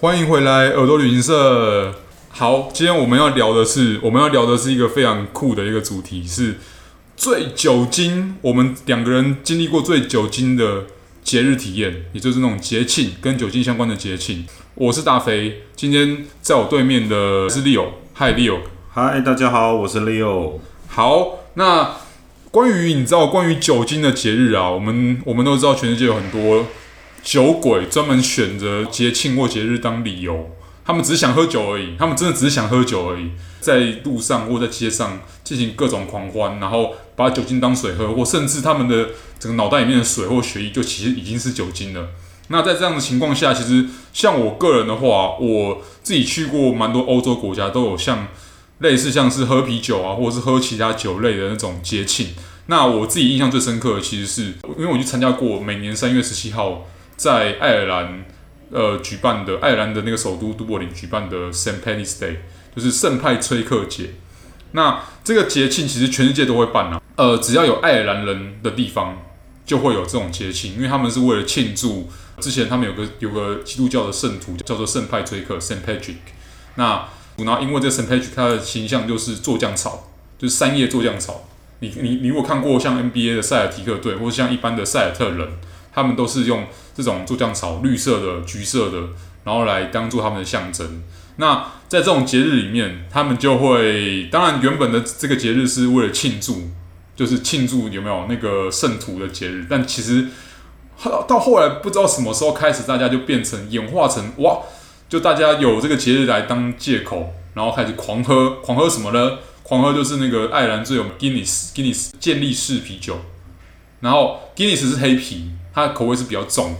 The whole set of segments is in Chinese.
欢迎回来耳朵旅行社。好，今天我们要聊的是，我们要聊的是一个非常酷的一个主题，是最酒精，我们两个人经历过最酒精的节日体验，也就是那种节庆跟酒精相关的节庆。我是大肥，今天在我对面的是 Leo。Hi Leo。Hi，大家好，我是 Leo。好，那关于你知道关于酒精的节日啊，我们我们都知道全世界有很多酒鬼专门选择节庆或节日当理由，他们只想喝酒而已，他们真的只是想喝酒而已，在路上或在街上进行各种狂欢，然后把酒精当水喝，或甚至他们的整个脑袋里面的水或血液就其实已经是酒精了。那在这样的情况下，其实像我个人的话，我自己去过蛮多欧洲国家，都有像。类似像是喝啤酒啊，或者是喝其他酒类的那种节庆。那我自己印象最深刻的，其实是因为我去参加过每年三月十七号在爱尔兰呃举办的爱尔兰的那个首都都柏林举办的 Saint Paddy's Day，就是圣派崔克节。那这个节庆其实全世界都会办啊，呃，只要有爱尔兰人的地方就会有这种节庆，因为他们是为了庆祝之前他们有个有个基督教的圣徒叫做圣派崔克 Saint Patrick。那然后，因为这个 Saint Patrick 它的形象就是酢浆草，就是三叶酢浆草。你你你如果看过像 NBA 的塞尔提克队，或者像一般的塞尔特人，他们都是用这种酢浆草，绿色的、橘色的，然后来当做他们的象征。那在这种节日里面，他们就会，当然原本的这个节日是为了庆祝，就是庆祝有没有那个圣徒的节日。但其实到后来不知道什么时候开始，大家就变成演化成哇。就大家有这个节日来当借口，然后开始狂喝，狂喝什么呢？狂喝就是那个爱尔兰最有 Guinness，Guinness 健力士啤酒。然后 Guinness 是黑啤，它的口味是比较重。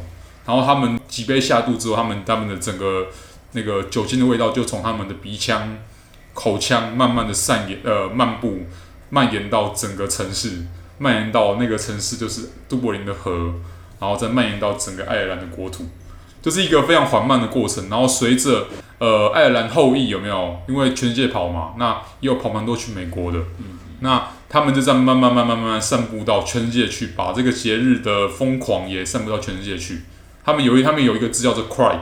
然后他们几杯下肚之后，他们他们的整个那个酒精的味道就从他们的鼻腔、口腔慢慢的散延，呃，漫步蔓延到整个城市，蔓延到那个城市就是都柏林的河，然后再蔓延到整个爱尔兰的国土。就是一个非常缓慢的过程，然后随着呃爱尔兰后裔有没有？因为全世界跑嘛，那也有跑蛮多去美国的，嗯，那他们就这样慢慢慢慢慢慢散布到全世界去，把这个节日的疯狂也散布到全世界去。他们有一他们有一个字叫做 Craic，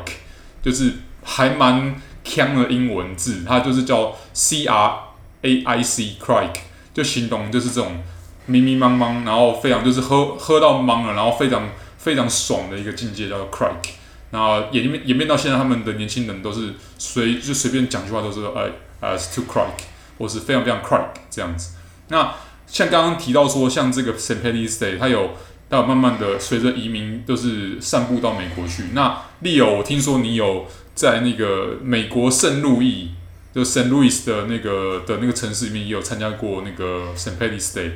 就是还蛮强的英文字，它就是叫 C R A I C Craic，就形容就是这种迷迷茫茫，然后非常就是喝喝到茫了，然后非常非常爽的一个境界，叫做 Craic。然后演变演变到现在，他们的年轻人都是随就随便讲句话都是呃呃，to craic 或是非常非常 craic 这样子。那像刚刚提到说，像这个 Saint Paddy's Day，它有它有慢慢的随着移民都是散布到美国去。那 Leo，我听说你有在那个美国圣路易，就 Saint Louis 的那个的那个城市里面也有参加过那个 Saint Paddy's Day。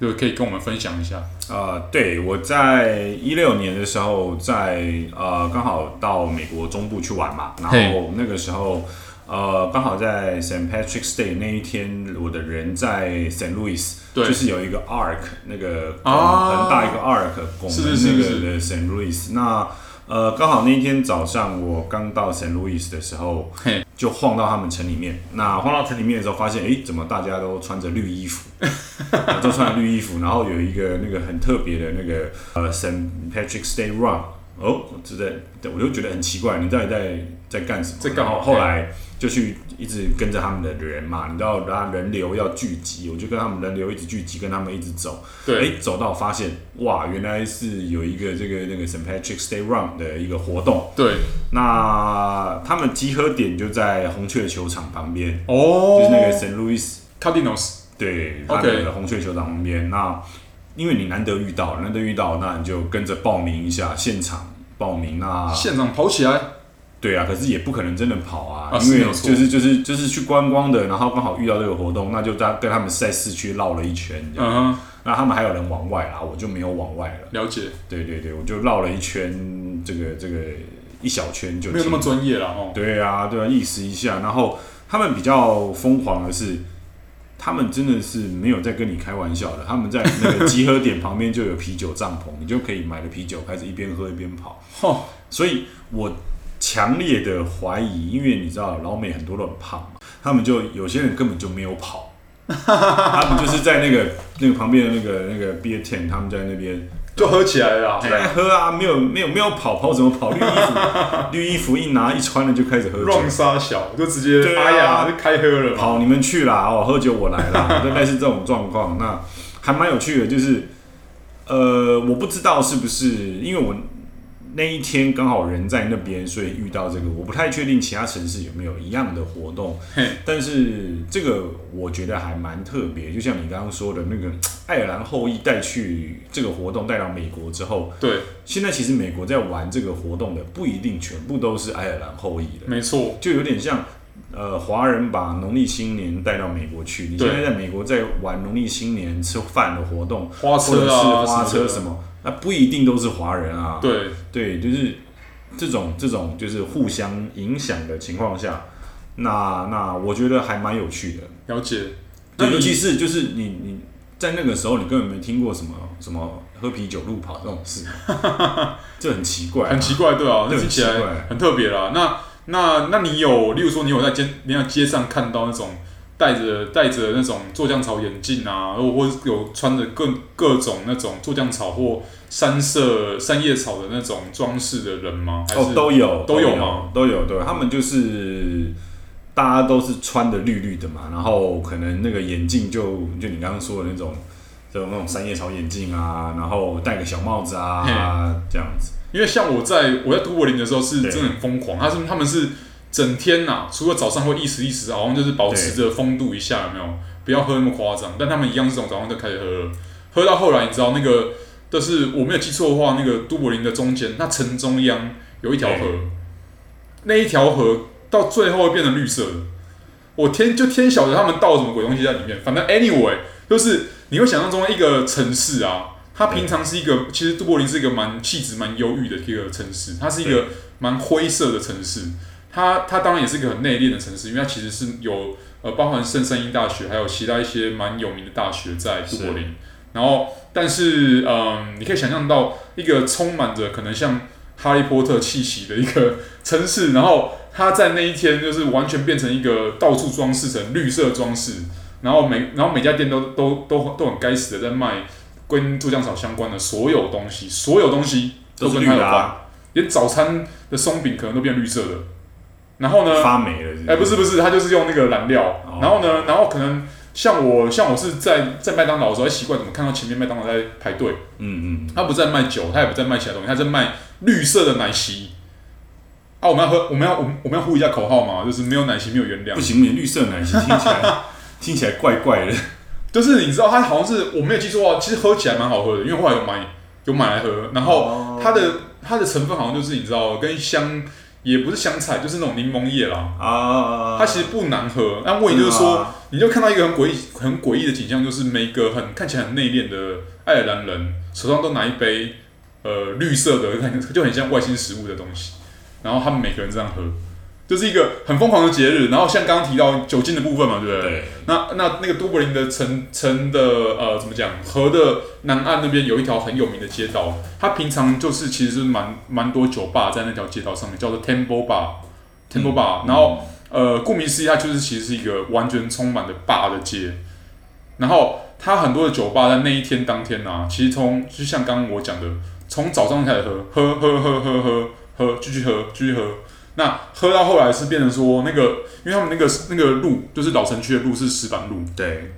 就可以跟我们分享一下。呃，对，我在一六年的时候在，在呃刚好到美国中部去玩嘛，然后那个时候呃刚好在 Saint Patrick's Day 那一天，我的人在 Saint Louis，对，就是有一个 Arc 那个很大一个 Arc 拱门那个的 Saint Louis，那。呃，刚好那一天早上我刚到 Saint Louis 的时候，就晃到他们城里面。那晃到城里面的时候，发现，哎，怎么大家都穿着绿衣服，都穿着绿衣服，然后有一个那个很特别的那个呃 Saint Patrick's Day Run。哦，就在，我就觉得很奇怪，你到底在在干什么？这刚好后来就去一直跟着他们的人嘛，你知道，然后人流要聚集，我就跟他们人流一直聚集，跟他们一直走。对，哎，走到发现，哇，原来是有一个这个那个 Saint Patrick's Day Run 的一个活动。对，那他们集合点就在红雀球场旁边，哦，就是那个 Saint Louis Cardinals。对，他的红雀球场旁边。那因为你难得遇到，难得遇到，那你就跟着报名一下，现场报名那现场跑起来，对啊，可是也不可能真的跑啊，啊因为就是就是就是去观光的，然后刚好遇到这个活动，那就在跟他们在市区绕了一圈，嗯哼，那他们还有人往外啦，我就没有往外了。了解，对对对，我就绕了一圈，这个这个一小圈就没有那么专业了哦。对啊，对啊，意思一下，然后他们比较疯狂的是。他们真的是没有在跟你开玩笑的，他们在那个集合点旁边就有啤酒帐篷，你就可以买了啤酒，开始一边喝一边跑。哦，所以我强烈的怀疑，因为你知道老美很多都很胖嘛，他们就有些人根本就没有跑，他们就是在那个那个旁边的那个那个 beer tent，他们在那边就喝起来了，来喝啊！没有没有没有跑跑怎么跑？绿衣服 绿衣服一拿一穿了就开始喝酒，乱杀小就直接哎呀就开喝了，跑你们去啦哦，喝酒我来啦，大概是这种状况。那还蛮有趣的，就是呃，我不知道是不是因为我。那一天刚好人在那边，所以遇到这个，我不太确定其他城市有没有一样的活动。但是这个我觉得还蛮特别，就像你刚刚说的那个 爱尔兰后裔带去这个活动带到美国之后，对，现在其实美国在玩这个活动的不一定全部都是爱尔兰后裔的，没错，就有点像呃华人把农历新年带到美国去，你现在在美国在玩农历新年吃饭的活动，花车啊，花车什么。那不一定都是华人啊，对对，就是这种这种就是互相影响的情况下，那那我觉得还蛮有趣的。了解，对，尤其是就是你你在那个时候，你根本没听过什么什么喝啤酒路跑这种事，这很奇怪，很奇怪，对啊，那听起来很特别啦。那那那你有，例如说你有在街你在街上看到那种。戴着戴着那种做酱草眼镜啊，或或有穿着各各种那种做酱草或三色三叶草的那种装饰的人吗？还是哦，都有都有吗？都有对，他们就是大家都是穿的绿绿的嘛，然后可能那个眼镜就就你刚刚说的那种，就那种三叶草眼镜啊，然后戴个小帽子啊，这样子。因为像我在我在都柏林的时候是真的很疯狂，对他是他们是。整天呐、啊，除了早上会意思意思，好像就是保持着风度一下，有没有？不要喝那么夸张。但他们一样是从早上就开始喝了，喝到后来，你知道那个，但是我没有记错的话，那个都柏林的中间，那城中央有一条河，那一条河到最后会变成绿色的。我天，就天晓得他们倒什么鬼东西在里面。反正 anyway，就是你会想象中一个城市啊，它平常是一个，其实都柏林是一个蛮气质蛮忧郁的一个城市，它是一个蛮灰色的城市。它它当然也是一个很内敛的城市，因为它其实是有呃包含圣三一大学，还有其他一些蛮有名的大学在都柏林。然后，但是嗯、呃，你可以想象到一个充满着可能像哈利波特气息的一个城市，然后它在那一天就是完全变成一个到处装饰成绿色装饰，然后每然后每家店都都都都很该死的在卖跟酢浆草相关的所有东西，所有东西都跟它有关，连早餐的松饼可能都变绿色的。然后呢？发霉了是是？哎，不是不是，它就是用那个燃料。哦、然后呢？然后可能像我，像我是在在麦当劳的时候，习惯怎么看到前面麦当劳在排队。嗯嗯。他不在卖酒，他也不在卖其他东西，他在卖绿色的奶昔。啊，我们要喝，我们要我们我们要呼一下口号嘛，就是没有奶昔没有原料。不行，绿色奶昔听起来 听起来怪怪的。就是你知道，它好像是我没有记错啊，其实喝起来蛮好喝的，因为后来有买有买来喝。然后它的、哦、它的成分好像就是你知道跟香。也不是香菜，就是那种柠檬叶啦。啊，它其实不难喝。那问题就是说，啊、你就看到一个很诡异、很诡异的景象，就是每个很看起来很内敛的爱尔兰人手上都拿一杯呃绿色的，看就很像外星食物的东西，然后他们每个人这样喝。就是一个很疯狂的节日，然后像刚刚提到酒精的部分嘛，对不对？对。那那那个都柏林的城城的呃，怎么讲？河的南岸那边有一条很有名的街道，它平常就是其实是蛮蛮多酒吧在那条街道上面，叫做 Temple Bar，Temple Bar。然后呃，顾名思义，它就是其实是一个完全充满的 bar 的街。然后它很多的酒吧在那一天当天啊，其实从就像刚刚我讲的，从早上开始喝，喝喝喝喝喝喝，继续喝，继续喝。那喝到后来是变成说那个，因为他们那个那个路就是老城区的路是石板路，对，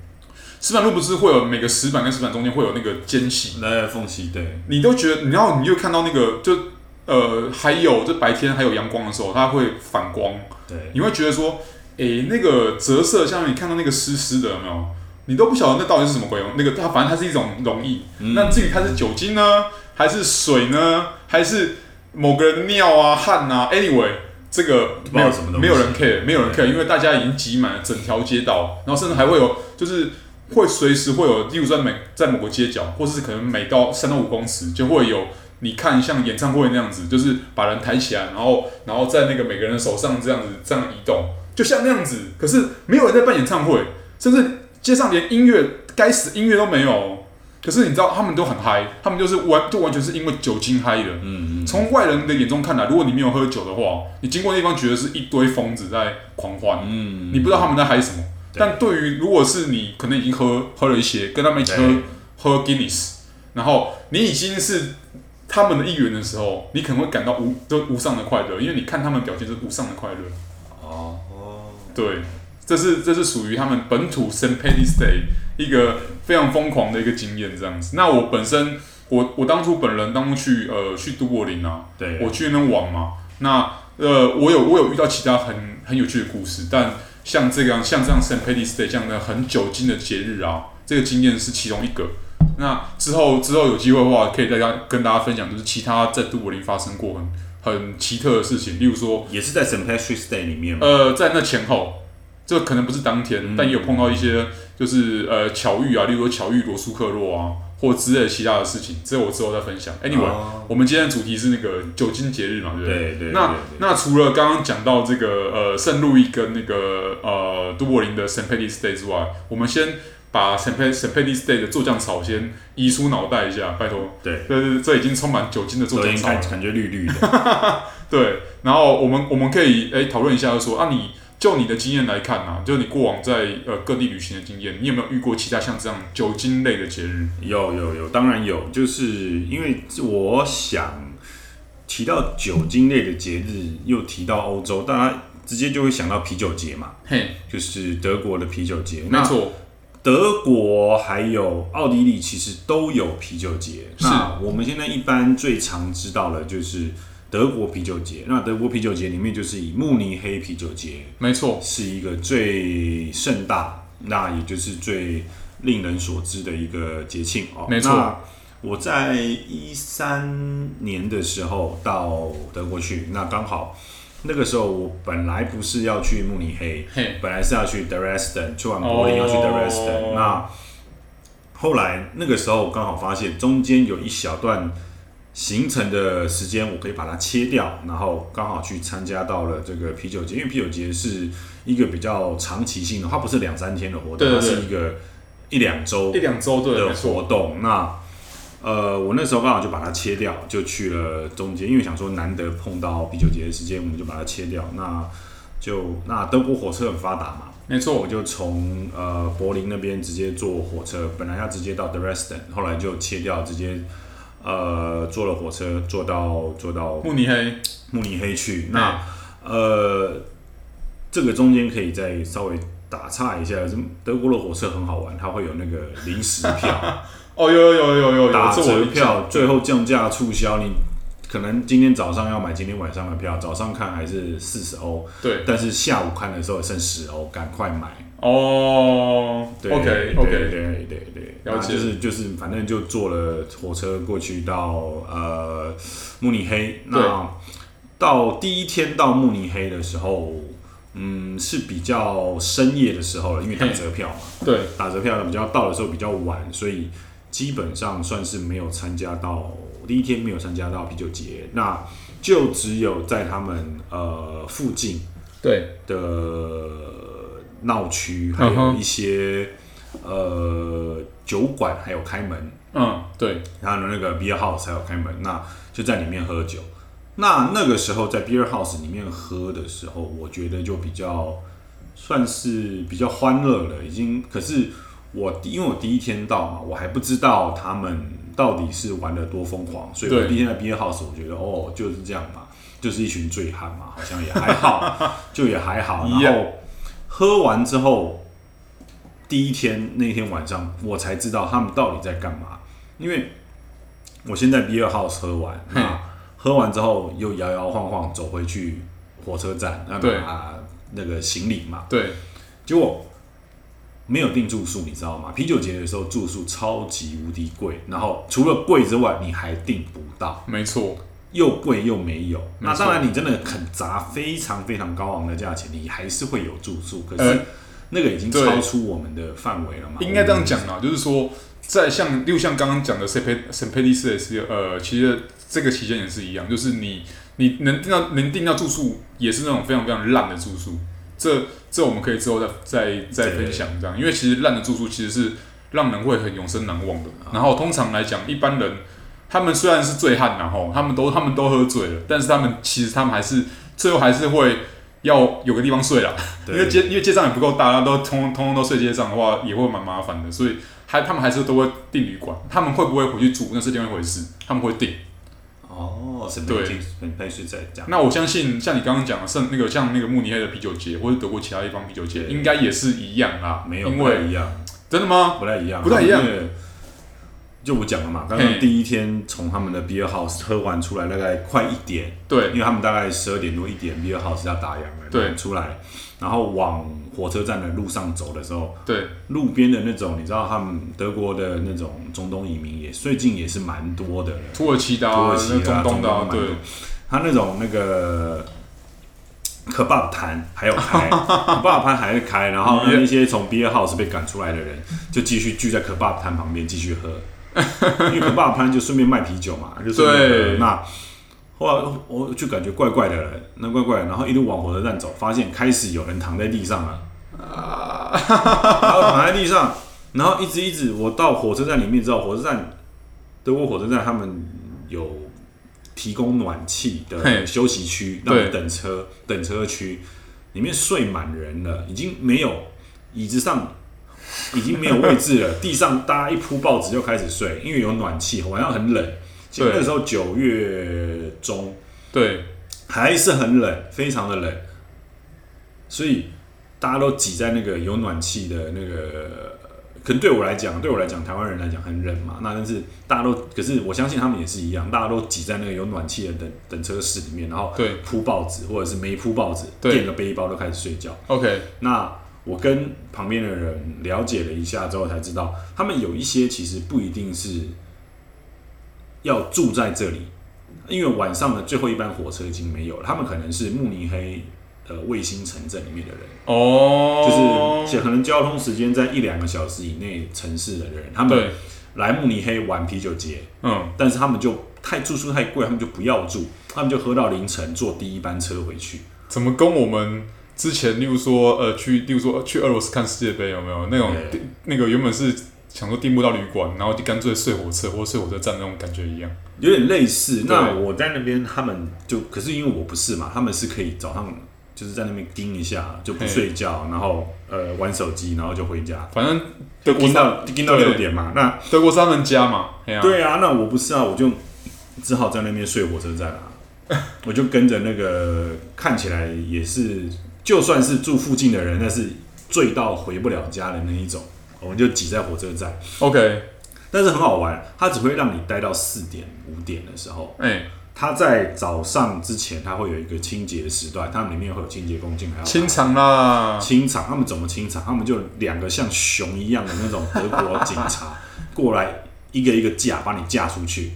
石板路不是会有每个石板跟石板中间会有那个间隙，那缝隙，对，你都觉得，然后你就看到那个，就呃，还有就白天还有阳光的时候，它会反光，对，你会觉得说，诶、欸，那个折射，像你看到那个湿湿的，有没有？你都不晓得那到底是什么鬼用，那个它反正它是一种溶液，嗯、那至于它是酒精呢，还是水呢，还是？某个人尿啊汗啊，anyway，这个没有什么没有人 care，没有人 care，因为大家已经挤满了整条街道，然后甚至还会有，就是会随时会有，例如在每在某个街角，或是可能每到三到五公尺就会有，你看像演唱会那样子，就是把人抬起来，然后然后在那个每个人的手上这样子这样移动，就像那样子，可是没有人在办演唱会，甚至街上连音乐该死音乐都没有。可是你知道，他们都很嗨，他们就是完，就完全是因为酒精嗨的。嗯嗯。从外人的眼中看来，如果你没有喝酒的话，你经过那地方觉得是一堆疯子在狂欢。嗯。你不知道他们在嗨什么。对但对于如果是你可能已经喝喝了一些，跟他们一起喝喝 Guinness，然后你已经是他们的一员的时候，你可能会感到无就无上的快乐，因为你看他们表现是无上的快乐。哦，对，这是这是属于他们本土. Paddy's Day 一个非常疯狂的一个经验，这样子。那我本身，我我当初本人当初去呃去都柏林啊，对，我去那边玩嘛。那呃，我有我有遇到其他很很有趣的故事，但像这样像这样 St. Paddy's Day 这样的很酒精的节日啊，这个经验是其中一个。那之后之后有机会的话，可以大家跟大家分享，就是其他在都柏林发生过很很奇特的事情，例如说，也是在 St. Patrick's Day 里面？呃，在那前后，这可能不是当天，嗯、但也有碰到一些就是呃巧遇啊，例如说巧遇罗素克洛啊，或之类的其他的事情，这我之后再分享。Anyway，、哦、我们今天的主题是那个酒精节日嘛，对不对？对对，对，对，那那除了刚刚讲到这个呃圣路易跟那个呃都柏林的 St. Paddy's Day 之外，我们先。把 St. Paddy's Day 的做酱草先移出脑袋一下，拜托。对，这这已经充满酒精的做酱草了，感觉绿绿的。对，然后我们我们可以诶讨论一下就说，说啊，你就你的经验来看呐、啊，就你过往在呃各地旅行的经验，你有没有遇过其他像这样酒精类的节日？有有有，当然有，就是因为我想提到酒精类的节日，又提到欧洲，大家直接就会想到啤酒节嘛，嘿，就是德国的啤酒节，没错。德国还有奥地利其实都有啤酒节。那我们现在一般最常知道的就是德国啤酒节。那德国啤酒节里面就是以慕尼黑啤酒节，没错，是一个最盛大，那也就是最令人所知的一个节庆哦。没错，我在一三年的时候到德国去，那刚好。那个时候我本来不是要去慕尼黑，本来是要去 Dresden，去完柏林要去 Dresden。Oh. 那后来那个时候刚好发现中间有一小段行程的时间，我可以把它切掉，然后刚好去参加到了这个啤酒节。因为啤酒节是一个比较长期性的，它不是两三天的活动，它是一个一两周一两周的活动。那呃，我那时候刚好就把它切掉，就去了中间，因为想说难得碰到啤酒节的时间，我们就把它切掉。那就那德国火车很发达嘛，没错，我就从呃柏林那边直接坐火车，本来要直接到 Dresden，后来就切掉，直接呃坐了火车坐到坐到慕尼黑，慕尼黑去。那呃，这个中间可以再稍微打岔一下，德国的火车很好玩，它会有那个临时票。哦，有有有有有打折票，最后降价促销，你可能今天早上要买今天晚上的票，早上看还是四十欧，对，但是下午看的时候剩十欧，赶快买。哦。对，OK OK，对对对对，然后就是就是反正就坐了火车过去到呃慕尼黑，那到第一天到慕尼黑的时候，嗯是比较深夜的时候了，因为打折票嘛，对，打折票比较到的时候比较晚，所以。基本上算是没有参加到第一天没有参加到啤酒节，那就只有在他们呃附近对。的闹区，还有一些呃酒馆还有开门，嗯，对，然后那个 beer house 还有开门，那就在里面喝酒。那那个时候在 beer house 里面喝的时候，我觉得就比较算是比较欢乐了，已经可是。我因为我第一天到嘛，我还不知道他们到底是玩的多疯狂，所以我第一天在 beer house，我觉得哦就是这样嘛，就是一群醉汉嘛，好像也还好，就也还好。然后喝完之后，第一天那天晚上我才知道他们到底在干嘛，因为我先在 beer house 喝完，那喝完之后又摇摇晃晃走回去火车站，那拿那个行李嘛，对，结果。没有订住宿，你知道吗？啤酒节的时候住宿超级无敌贵，然后除了贵之外，你还订不到。没错，又贵又没有。那当然，你真的肯砸非常非常高昂的价钱，你还是会有住宿。可是那个已经超出我们的范围了嘛？应该这样讲啊，就是说，在像又像刚刚讲的 St. Paddy's Day，呃，其实这个期间也是一样，就是你你能订到能订到住宿，也是那种非常非常烂的住宿。这这我们可以之后再再再分享这样，因为其实烂的住宿其实是让人会很永生难忘的。然后通常来讲，一般人他们虽然是醉汉，然后他们都他们都喝醉了，但是他们其实他们还是最后还是会要有个地方睡啦。因为街因为街上也不够大，都通通通都睡街上的话，也会蛮麻烦的。所以还他们还是都会订旅馆，他们会不会回去住那是另外一回事，他们会订。哦，是对，在讲。那我相信像你刚刚讲的，像那个像那个慕尼黑的啤酒节，或者德国其他地方啤酒节，应该也是一样啊，没有因为一样，真的吗？不太一样，不太一样。就我讲了嘛，刚刚第一天从他们的 beer house 喝完出来，大概快一点，对，因为他们大概十二点多一点 beer house 要打烊了，对，出来，然后往火车站的路上走的时候，对，路边的那种，你知道他们德国的那种中东移民也最近也是蛮多的，土耳其的、啊、土耳其的、啊、中东的、啊，对，他那种那个。可爸爸摊还有开，可爸爸摊还是开，然后那些从 beer house 被赶出来的人就继续聚在可爸爸摊旁边继续喝，因为可爸爸摊就顺便卖啤酒嘛，就对。那后来我就感觉怪怪的了，那怪怪的，然后一路往火车站走，发现开始有人躺在地上了，然后躺在地上，然后一直一直，我到火车站里面之后，火车站德国火车站他们有。提供暖气的休息区，让你等车等车区，里面睡满人了，已经没有椅子上已经没有位置了，地上搭一铺报纸就开始睡，因为有暖气，晚上很冷。其实那时候九月中，对，还是很冷，非常的冷，所以大家都挤在那个有暖气的那个。可能对我来讲，对我来讲，台湾人来讲很冷嘛。那但是大家都，可是我相信他们也是一样，大家都挤在那个有暖气的等等车室里面，然后铺报纸或者是没铺报纸，垫个背包都开始睡觉。OK，那我跟旁边的人了解了一下之后，才知道他们有一些其实不一定是要住在这里，因为晚上的最后一班火车已经没有了，他们可能是慕尼黑。呃，卫星城镇里面的人哦，就是可能交通时间在一两个小时以内城市的人，他们来慕尼黑玩啤酒节，嗯，但是他们就太住宿太贵，他们就不要住，他们就喝到凌晨，坐第一班车回去。怎么跟我们之前，例如说，呃，去，例如说去俄罗斯看世界杯，有没有那种那个原本是想说订不到旅馆，然后就干脆睡火车或睡火车站那种感觉一样，有点类似。那我在那边，他们就可是因为我不是嘛，他们是可以早上。就是在那边盯一下，就不睡觉，然后呃玩手机，然后就回家。反正德国到盯到六点嘛，那德国是他们家嘛。对啊，那我不是啊，我就只好在那边睡火车站啊。我就跟着那个看起来也是，就算是住附近的人，但是醉到回不了家的那一种，我们就挤在火车站。OK，但是很好玩，它只会让你待到四点五点的时候。哎。它在早上之前，它会有一个清洁时段，他们里面会有清洁工进来清场啦。清场，他们怎么清场？他们就两个像熊一样的那种德国警察过来，一个一个架把你架出去。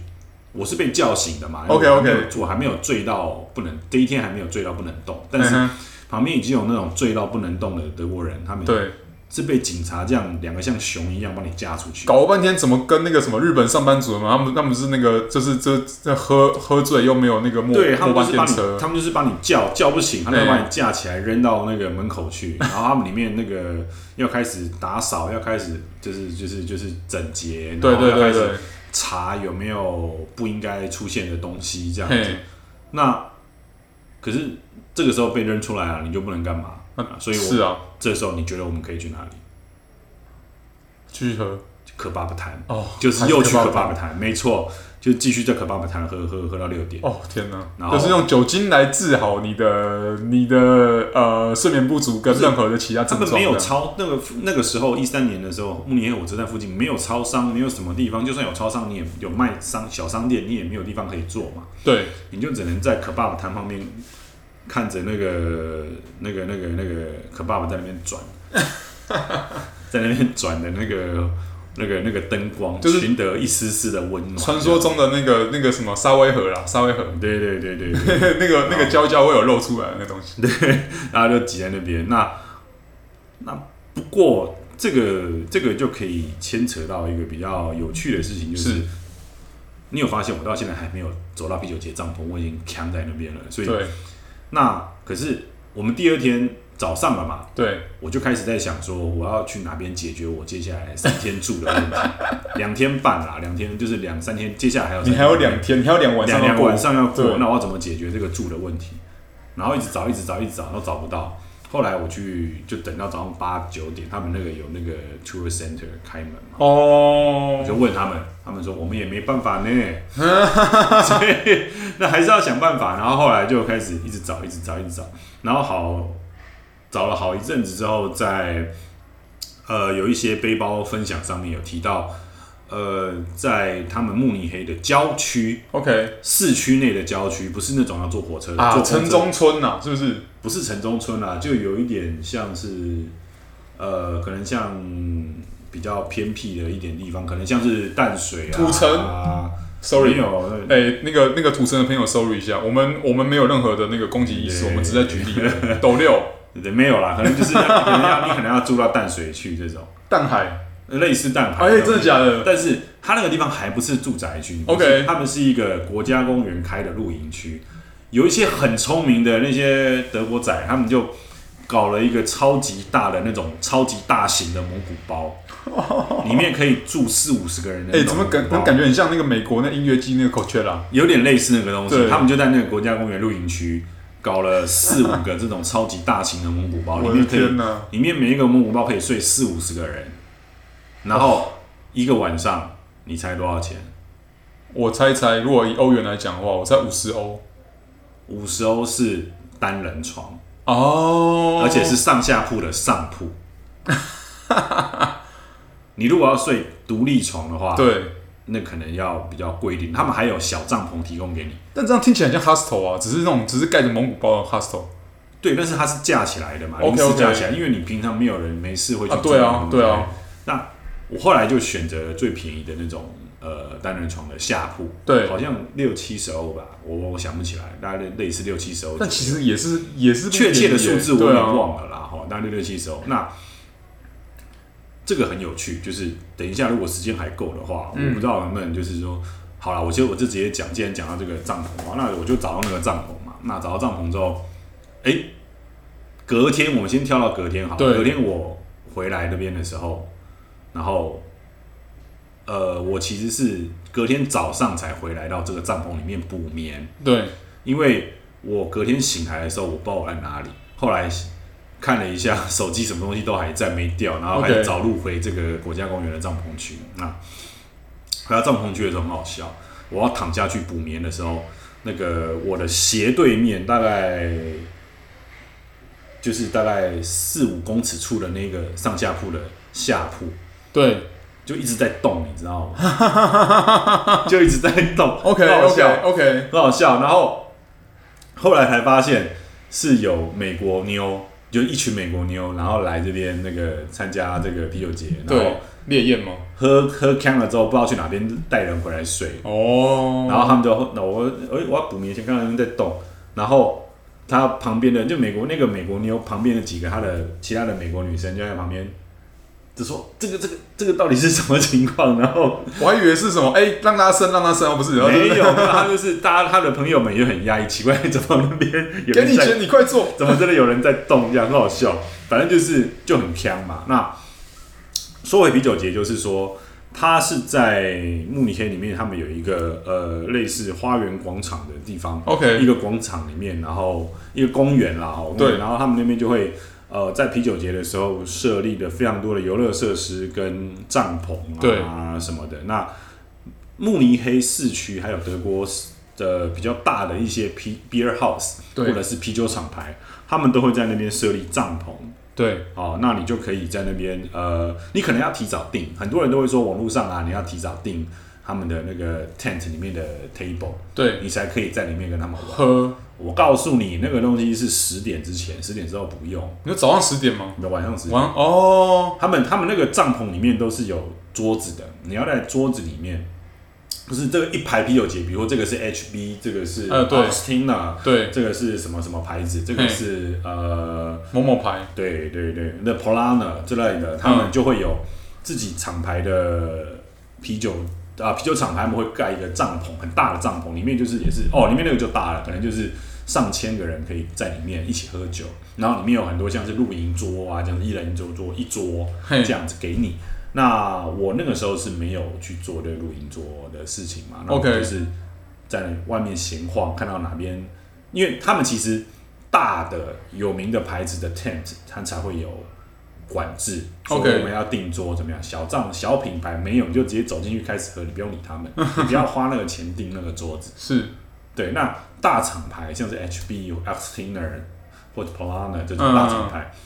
我是被叫醒的嘛？OK OK，我还没有醉到不能，第一天还没有醉到不能动，但是旁边已经有那种醉到不能动的德国人，他们对。是被警察这样两个像熊一样把你架出去，搞了半天怎么跟那个什么日本上班族嘛？他们他们是那个就是这这喝喝醉又没有那个末对，他们就是把你车他们就是把你叫叫不醒，他们就把你架起来扔到那个门口去，然后他们里面那个要开始打扫，要开始就是就是就是整洁，然后要开始查有没有不应该出现的东西这样子。那可是这个时候被扔出来了，你就不能干嘛？所以我是啊，这时候你觉得我们可以去哪里？去喝可爸爸谈哦，就是又去可爸爸谈，没错，就继续在可爸爸谈喝喝喝到六点。哦天哪！就是用酒精来治好你的你的呃睡眠不足跟任何的其他症状。他们没有超那个那个时候一三年的时候，慕尼黑火车站附近没有超商，没有什么地方，就算有超商，你也有卖商小商店，你也没有地方可以做嘛。对，你就只能在可爸爸谈旁边。看着那个、那个、那个、那个可爸爸在那边转，在那边转的那个、那个、那个灯光，就是寻得一丝丝的温暖。传说中的那个、那个什么沙威河啦，沙威河，对对对对，那个那个胶胶会有露出来的那东西，对，然后就挤在那边。那那不过这个这个就可以牵扯到一个比较有趣的事情，就是，是你有发现我到现在还没有走到啤酒节帐篷，我已经扛在那边了，所以。那可是我们第二天早上了嘛？对，我就开始在想说，我要去哪边解决我接下来三天住的问题。两天半啦，两天就是两三天，接下来还有你还有两天，你还有两晚上两两晚上要过，那我要怎么解决这个住的问题？然后一直找，一直找，一直找，都找不到。后来我去就等到早上八九点，他们那个有那个 tour center 开门嘛，哦，我就问他们，他们说我们也没办法呢，所以那还是要想办法。然后后来就开始一直找，一直找，一直找，然后好找了好一阵子之后，在呃有一些背包分享上面有提到。呃，在他们慕尼黑的郊区，OK，市区内的郊区，不是那种要坐火车的啊，城中村呐、啊，是不是？不是城中村啊，就有一点像是，呃，可能像比较偏僻的一点地方，可能像是淡水啊，土城？啊，sorry，有，哎、欸，那个那个土城的朋友，sorry 一下，我们我们没有任何的那个攻击意思，我们只在举例。斗六，对，没有啦，可能就是要可能要你可能要住到淡水去这种，淡海。类似淡海，哎、欸，真的假的？但是它那个地方还不是住宅区，OK，他们是一个国家公园开的露营区，有一些很聪明的那些德国仔，他们就搞了一个超级大的那种超级大型的蒙古包，里面可以住四五十个人的。哎、欸，怎么感感觉很像那个美国那音乐季那个 Coachella，有点类似那个东西。他们就在那个国家公园露营区搞了四五个这种超级大型的蒙古包，里面可以，里面每一个蒙古包可以睡四五十个人。然后一个晚上，你猜多少钱？我猜猜，如果以欧元来讲的话，我猜五十欧。五十欧是单人床哦，而且是上下铺的上铺。你如果要睡独立床的话，对，那可能要比较贵一点。他们还有小帐篷提供给你，但这样听起来像 hostel 啊，只是那种只是盖着蒙古包的 hostel。对，但是它是架起来的嘛，OK OK，架起来，因为你平常没有人没事会去啊，对啊，对啊，那。我后来就选择最便宜的那种呃单人床的下铺，对，好像六七十欧吧，我我想不起来，大概类似六七十欧。但其实也是也是确切的数字我有点忘了啦，哈、啊，大概六七十欧。那这个很有趣，就是等一下如果时间还够的话，嗯、我不知道能不能就是说，好了，我就我就直接讲，既然讲到这个帐篷的话，那我就找到那个帐篷嘛。那找到帐篷之后，哎、欸，隔天我们先跳到隔天好，隔天我回来那边的时候。然后，呃，我其实是隔天早上才回来到这个帐篷里面补眠。对，因为我隔天醒来的时候，我不知道我在哪里。后来看了一下手机，什么东西都还在，没掉。然后还找路回这个国家公园的帐篷区。那回到帐篷区的时候很好笑，我要躺下去补眠的时候，那个我的斜对面大概就是大概四五公尺处的那个上下铺的下铺。对，就一直在动，你知道吗？就一直在动。OK OK OK，很好笑。然后后来才发现是有美国妞，就一群美国妞，然后来这边那个参加这个啤酒节，然后烈焰吗？喝喝康了之后，不知道去哪边带人回来睡。哦。然后他们就那我哎我要补眠先看到人在动，然后他旁边的就美国那个美国妞旁边的几个他的其他的美国女生就在旁边。就说这个这个这个到底是什么情况？然后我还以为是什么，哎、欸，让他生，让他生，不是？没有，他就是大家他的朋友们也很压抑，奇怪，怎么那边有人在给你钱，你快做，怎么真的有人在动？这样很好笑。反正就是就很呛嘛。那说回啤酒节，就是说他是在慕尼黑里面，他们有一个呃类似花园广场的地方，OK，一个广场里面，然后一个公园啦，对，然后他们那边就会。呃，在啤酒节的时候设立的非常多的游乐设施跟帐篷啊什么的。那慕尼黑市区还有德国的比较大的一些啤 beer house 或者是啤酒厂牌，他们都会在那边设立帐篷。对，哦，那你就可以在那边呃，你可能要提早订。很多人都会说网络上啊，你要提早订他们的那个 tent 里面的 table，对，你才可以在里面跟他们玩。喝。我告诉你，那个东西是十点之前，十点之后不用。你说早上十点吗？你晚上十点。哦，他们他们那个帐篷里面都是有桌子的，你要在桌子里面，不是这个一排啤酒节，比如说这个是 HB，这个是呃对，Austina，对，这个是什么什么牌子？这个是呃某某牌，对对对，那 Polana 之类的，他们就会有自己厂牌的啤酒啊，啤酒厂他们会盖一个帐篷，很大的帐篷，里面就是也是哦，里面那个就大了，可能就是。上千个人可以在里面一起喝酒，然后里面有很多像是露营桌啊，这样子一人一桌桌一桌这样子给你。那我那个时候是没有去做这个露营桌的事情嘛，那我就是在外面闲晃，看到哪边，因为他们其实大的有名的牌子的 tent，它才会有管制。OK，我们要订桌怎么样？小账小品牌没有，你就直接走进去开始喝，你不用理他们，你不要花那个钱订那个桌子。是，对。那大厂牌像是 HB、Axtkiner 或者 Polana 这种大厂牌，嗯、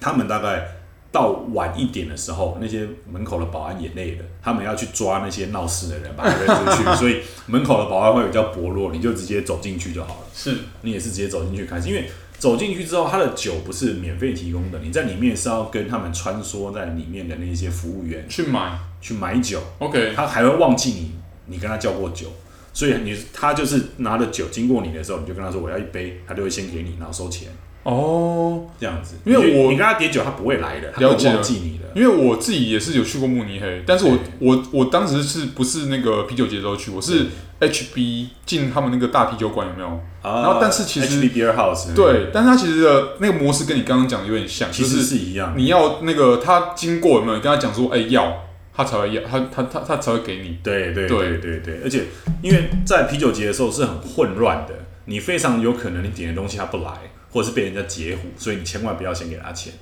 他们大概。到晚一点的时候，那些门口的保安也累了，他们要去抓那些闹事的人，把他扔出去，所以门口的保安会比较薄弱，你就直接走进去就好了。是，你也是直接走进去开始，因为走进去之后，他的酒不是免费提供的，你在里面是要跟他们穿梭在里面的那些服务员去买去买酒。OK，他还会忘记你，你跟他叫过酒，所以你他就是拿着酒经过你的时候，你就跟他说我要一杯，他就会先给你，然后收钱。哦，这样子，因为我你跟他点酒，他不会来的，他会忘记你的。因为我自己也是有去过慕尼黑，但是我我我当时是不是那个啤酒节的时候去？我是 HB 进他们那个大啤酒馆有没有？然后但是其实 HB Beer House 对，但是他其实的那个模式跟你刚刚讲的有点像，其实是一样。你要那个他经过有没有？你跟他讲说，哎，要他才会要，他他他他才会给你。对对对对对，而且因为在啤酒节的时候是很混乱的，你非常有可能你点的东西他不来。或者是被人家截胡，所以你千万不要先给他钱，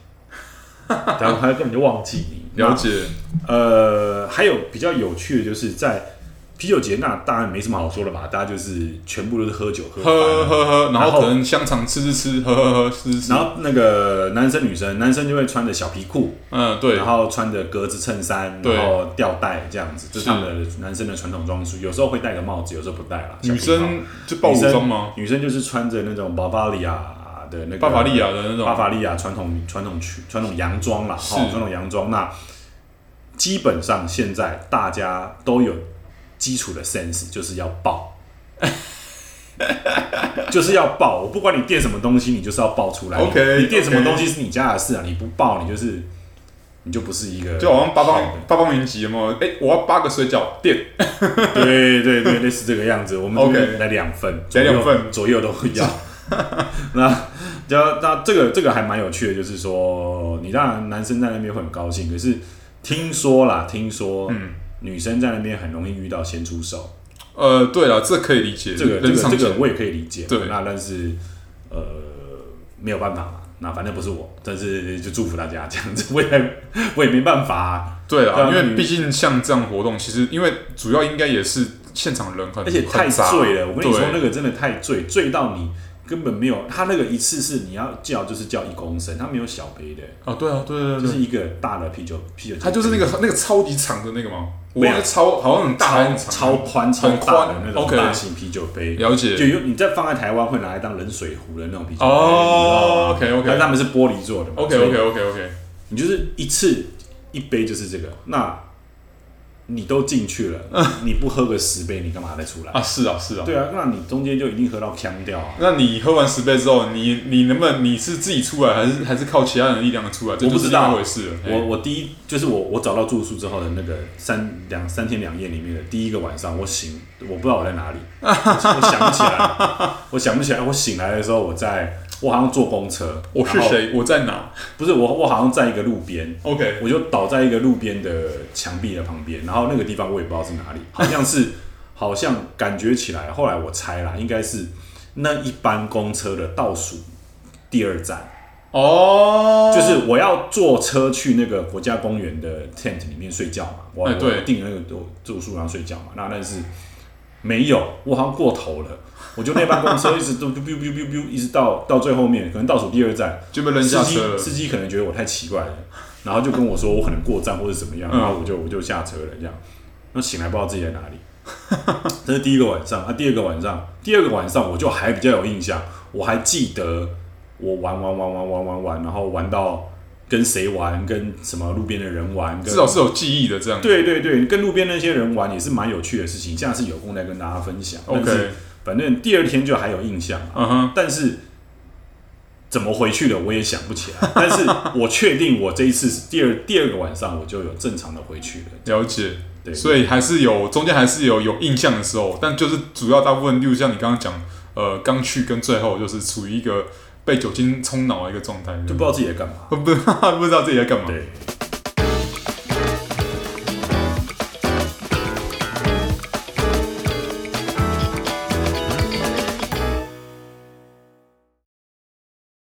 然后他根本就忘记你。了解。呃，还有比较有趣的就是在啤酒节，那当然没什么好说的嘛，大家就是全部都是喝酒喝喝喝喝，然后可能香肠吃吃吃，喝喝喝吃吃。然后那个男生女生，男生就会穿着小皮裤，嗯对，然后穿着格子衬衫，然后吊带这样子，这是他们的男生的传统装束。有时候会戴个帽子，有时候不戴了。女生就暴露装吗？女生就是穿着那种巴伐利亚。的那个巴伐利亚的那种巴伐利亚传统传统裙传统洋装啦，哈，传统洋装。那基本上现在大家都有基础的 sense，就是要爆，就是要爆。我不管你垫什么东西，你就是要爆出来。OK，你垫什么东西是你家的事啊，你不爆，你就是你就不是一个。就好像八方八方云集嘛，哎，我要八个水饺垫。对对对，类似这个样子。我们 OK 来两份，来两份左右都会要。那，就那这个这个还蛮有趣的，就是说，你当然男生在那边会很高兴，可是听说啦，听说，嗯，女生在那边很容易遇到先出手。呃，对了，这可以理解，这个这个这个我也可以理解。对，那但是呃没有办法嘛，那反正不是我，但是就祝福大家这样子，我也我也没办法啊。对啊，因为毕竟像这样活动，其实因为主要应该也是现场人很，而且太醉了。我跟你说，那个真的太醉，醉到你。根本没有，他那个一次是你要叫就是叫一公升，他没有小杯的。哦，对啊，对对对，就是一个大的啤酒啤酒。它就是那个那个超级长的那个吗？没有，超好像很大，超宽超宽的那种大型啤酒杯。了解。就有你再放在台湾会拿来当冷水壶的那种啤酒杯。哦，OK OK。但他们是玻璃做的。OK OK OK OK。你就是一次一杯就是这个那。你都进去了，你不喝个十杯，你干嘛再出来啊？是啊，是啊。对啊，那你中间就一定喝到呛掉啊。那你喝完十杯之后，你你能不能你是自己出来，还是还是靠其他人的力量出来？我不知道。回事。我我第一就是我我找到住宿之后的那个三两三天两夜里面的第一个晚上，我醒，我不知道我在哪里，我想不起来，我想不起来。我醒来的时候，我在。我好像坐公车，我是谁？我在哪？不是我，我好像在一个路边。OK，我就倒在一个路边的墙壁的旁边，然后那个地方我也不知道是哪里，好像是，好像感觉起来。后来我猜啦，应该是那一班公车的倒数第二站。哦，就是我要坐车去那个国家公园的 tent 里面睡觉嘛。我订了那个住住宿然后睡觉嘛。那但是没有，我好像过头了。我就那班公车一直 都 biu biu biu biu 一直到到最后面，可能倒数第二站就被扔下车了。司机可能觉得我太奇怪了，然后就跟我说我可能过站或者怎么样，然后我就我就下车了这样。那醒来不知道自己在哪里。这是第一个晚上啊，第二个晚上，第二个晚上我就还比较有印象，我还记得我玩玩玩玩玩玩玩，然后玩到跟谁玩，跟什么路边的人玩，至少是有记忆的这样。对对对，跟路边那些人玩也是蛮有趣的事情，下次有空再跟大家分享。OK。反正第二天就还有印象，嗯哼，但是怎么回去的我也想不起来。但是我确定我这一次是第二第二个晚上我就有正常的回去了。了解，对，所以还是有中间还是有有印象的时候，但就是主要大部分，例如像你刚刚讲，呃，刚去跟最后就是处于一个被酒精冲脑的一个状态，就不知道自己在干嘛，不 不知道自己在干嘛。对。